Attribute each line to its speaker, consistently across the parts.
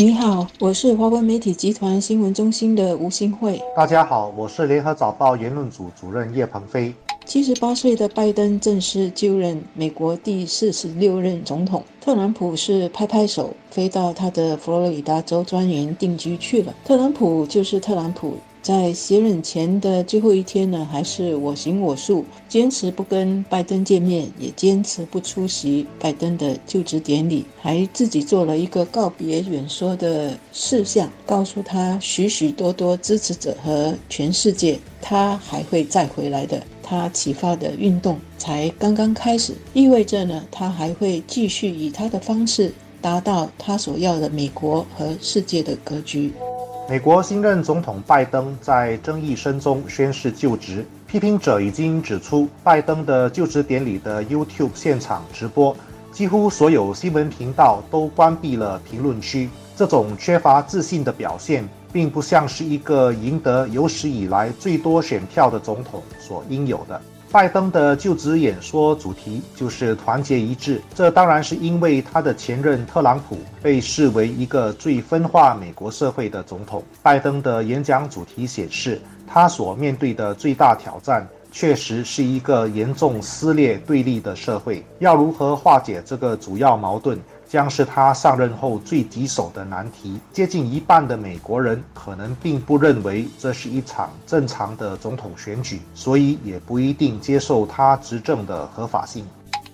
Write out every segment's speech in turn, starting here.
Speaker 1: 你好，我是华文媒体集团新闻中心的吴新慧。
Speaker 2: 大家好，我是联合早报言论组主任叶鹏飞。
Speaker 1: 七十八岁的拜登正式就任美国第四十六任总统，特朗普是拍拍手飞到他的佛罗里达州庄园定居去了。特朗普就是特朗普。在卸任前的最后一天呢，还是我行我素，坚持不跟拜登见面，也坚持不出席拜登的就职典礼，还自己做了一个告别演说的事项，告诉他许许多多支持者和全世界，他还会再回来的。他启发的运动才刚刚开始，意味着呢，他还会继续以他的方式达到他所要的美国和世界的格局。
Speaker 2: 美国新任总统拜登在争议声中宣誓就职，批评者已经指出，拜登的就职典礼的 YouTube 现场直播，几乎所有新闻频道都关闭了评论区。这种缺乏自信的表现，并不像是一个赢得有史以来最多选票的总统所应有的。拜登的就职演说主题就是团结一致，这当然是因为他的前任特朗普被视为一个最分化美国社会的总统。拜登的演讲主题显示，他所面对的最大挑战确实是一个严重撕裂对立的社会。要如何化解这个主要矛盾？将是他上任后最棘手的难题。接近一半的美国人可能并不认为这是一场正常的总统选举，所以也不一定接受他执政的合法性。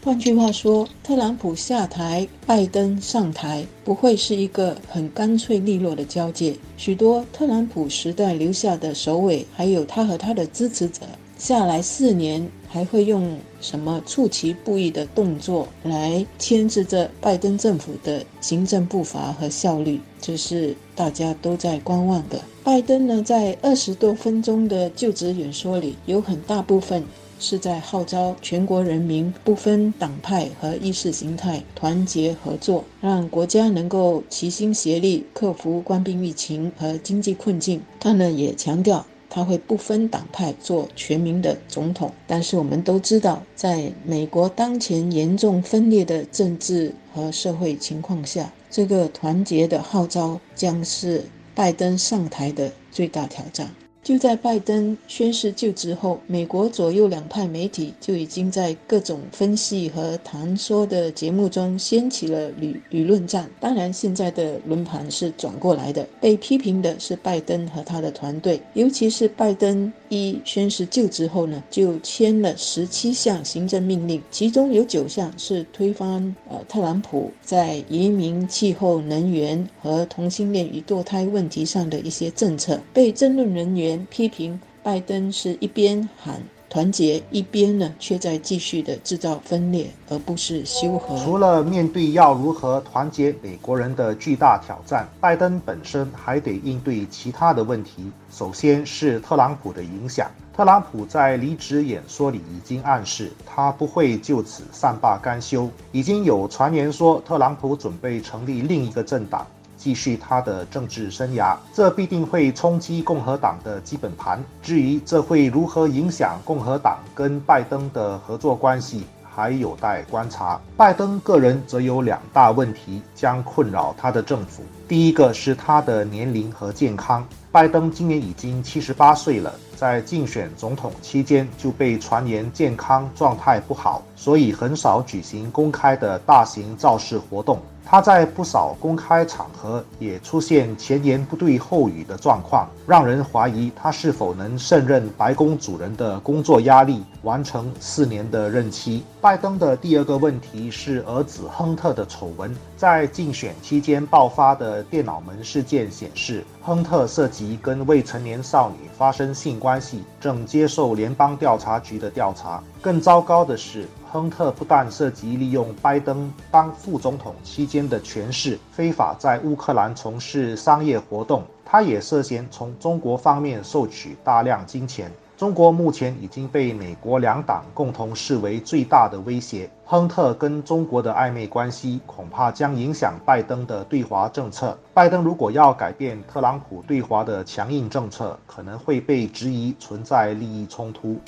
Speaker 1: 换句话说，特朗普下台，拜登上台，不会是一个很干脆利落的交界。许多特朗普时代留下的首尾，还有他和他的支持者。下来四年还会用什么出其不意的动作来牵制着拜登政府的行政步伐和效率？这是大家都在观望的。拜登呢，在二十多分钟的就职演说里，有很大部分是在号召全国人民不分党派和意识形态团结合作，让国家能够齐心协力克服官兵疫情和经济困境。他呢，也强调。他会不分党派做全民的总统，但是我们都知道，在美国当前严重分裂的政治和社会情况下，这个团结的号召将是拜登上台的最大挑战。就在拜登宣誓就职后，美国左右两派媒体就已经在各种分析和谈说的节目中掀起了舆舆论战。当然，现在的轮盘是转过来的，被批评的是拜登和他的团队，尤其是拜登一宣誓就职后呢，就签了十七项行政命令，其中有九项是推翻呃特朗普在移民、气候、能源和同性恋与堕胎问题上的一些政策，被争论人员。批评拜登是一边喊团结，一边呢却在继续的制造分裂，而不是修和。
Speaker 2: 除了面对要如何团结美国人的巨大挑战，拜登本身还得应对其他的问题。首先是特朗普的影响。特朗普在离职演说里已经暗示，他不会就此善罢甘休。已经有传言说，特朗普准备成立另一个政党。继续他的政治生涯，这必定会冲击共和党的基本盘。至于这会如何影响共和党跟拜登的合作关系，还有待观察。拜登个人则有两大问题将困扰他的政府。第一个是他的年龄和健康。拜登今年已经七十八岁了，在竞选总统期间就被传言健康状态不好，所以很少举行公开的大型造势活动。他在不少公开场合也出现前言不对后语的状况，让人怀疑他是否能胜任白宫主人的工作压力，完成四年的任期。拜登的第二个问题是儿子亨特的丑闻，在竞选期间爆发的电脑门事件显示，亨特涉及跟未成年少女发生性关系，正接受联邦调查局的调查。更糟糕的是。亨特不但涉及利用拜登当副总统期间的权势，非法在乌克兰从事商业活动，他也涉嫌从中国方面收取大量金钱。中国目前已经被美国两党共同视为最大的威胁。亨特跟中国的暧昧关系，恐怕将影响拜登的对华政策。拜登如果要改变特朗普对华的强硬政策，可能会被质疑存在利益冲突。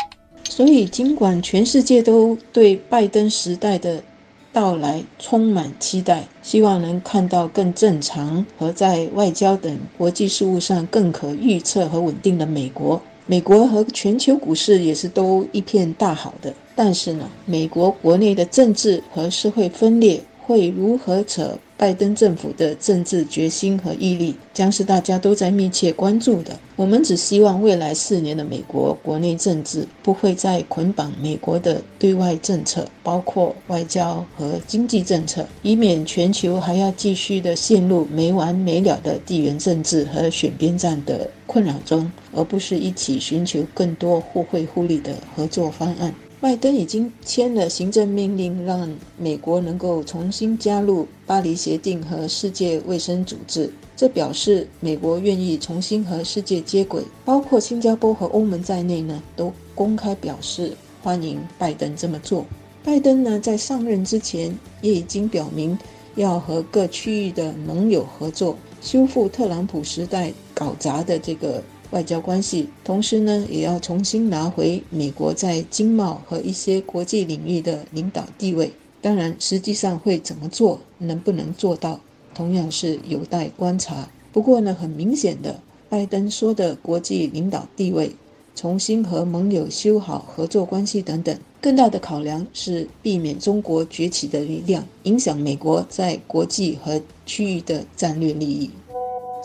Speaker 1: 所以，尽管全世界都对拜登时代的到来充满期待，希望能看到更正常和在外交等国际事务上更可预测和稳定的美国。美国和全球股市也是都一片大好的，但是呢，美国国内的政治和社会分裂。会如何扯拜登政府的政治决心和毅力，将是大家都在密切关注的。我们只希望未来四年的美国国内政治不会再捆绑美国的对外政策，包括外交和经济政策，以免全球还要继续的陷入没完没了的地缘政治和选边站的困扰中，而不是一起寻求更多互惠互利的合作方案。拜登已经签了行政命令，让美国能够重新加入巴黎协定和世界卫生组织。这表示美国愿意重新和世界接轨，包括新加坡和欧盟在内呢，都公开表示欢迎拜登这么做。拜登呢，在上任之前也已经表明要和各区域的盟友合作，修复特朗普时代搞砸的这个。外交关系，同时呢，也要重新拿回美国在经贸和一些国际领域的领导地位。当然，实际上会怎么做，能不能做到，同样是有待观察。不过呢，很明显的，拜登说的国际领导地位、重新和盟友修好合作关系等等，更大的考量是避免中国崛起的力量影响美国在国际和区域的战略利益。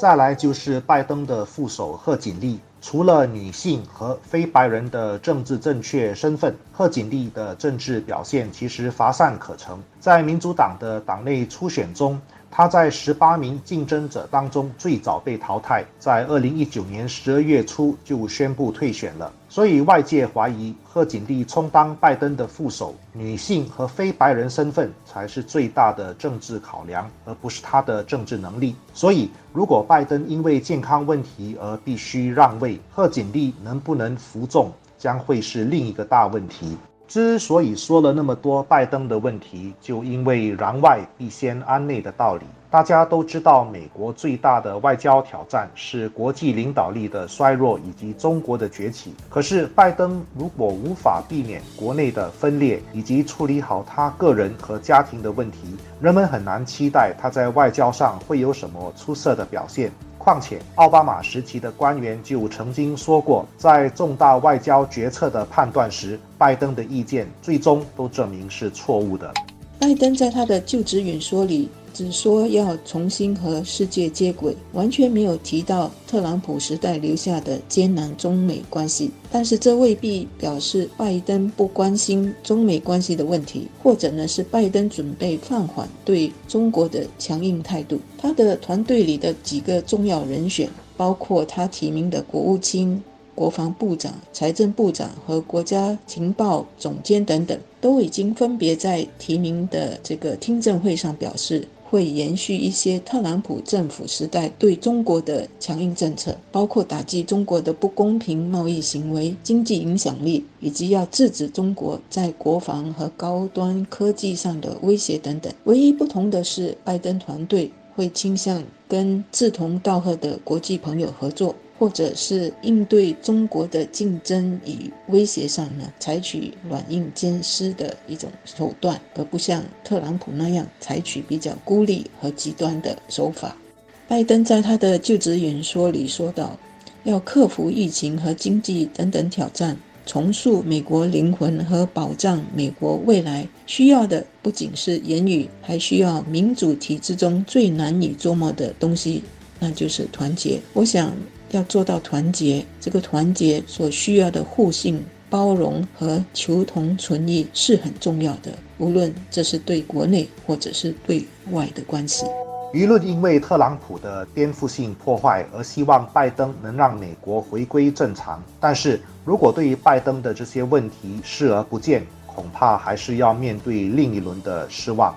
Speaker 2: 再来就是拜登的副手贺锦丽，除了女性和非白人的政治正确身份，贺锦丽的政治表现其实乏善可陈。在民主党的党内初选中，他在十八名竞争者当中最早被淘汰，在二零一九年十二月初就宣布退选了。所以外界怀疑贺锦丽充当拜登的副手，女性和非白人身份才是最大的政治考量，而不是她的政治能力。所以，如果拜登因为健康问题而必须让位，贺锦丽能不能服众，将会是另一个大问题。之所以说了那么多拜登的问题，就因为攘外必先安内的道理。大家都知道，美国最大的外交挑战是国际领导力的衰弱以及中国的崛起。可是，拜登如果无法避免国内的分裂以及处理好他个人和家庭的问题，人们很难期待他在外交上会有什么出色的表现。况且，奥巴马时期的官员就曾经说过，在重大外交决策的判断时，拜登的意见最终都证明是错误的。
Speaker 1: 拜登在他的就职演说里。只说要重新和世界接轨，完全没有提到特朗普时代留下的艰难中美关系。但是这未必表示拜登不关心中美关系的问题，或者呢是拜登准备放缓对中国的强硬态度。他的团队里的几个重要人选，包括他提名的国务卿。国防部长、财政部长和国家情报总监等等，都已经分别在提名的这个听证会上表示，会延续一些特朗普政府时代对中国的强硬政策，包括打击中国的不公平贸易行为、经济影响力，以及要制止中国在国防和高端科技上的威胁等等。唯一不同的是，拜登团队会倾向跟志同道合的国际朋友合作。或者是应对中国的竞争与威胁上呢，采取软硬兼施的一种手段，而不像特朗普那样采取比较孤立和极端的手法。拜登在他的就职演说里说道：“要克服疫情和经济等等挑战，重塑美国灵魂和保障美国未来，需要的不仅是言语，还需要民主体制中最难以捉摸的东西，那就是团结。”我想。要做到团结，这个团结所需要的互信、包容和求同存异是很重要的。无论这是对国内或者是对外的关系。
Speaker 2: 舆论因为特朗普的颠覆性破坏而希望拜登能让美国回归正常，但是如果对于拜登的这些问题视而不见，恐怕还是要面对另一轮的失望。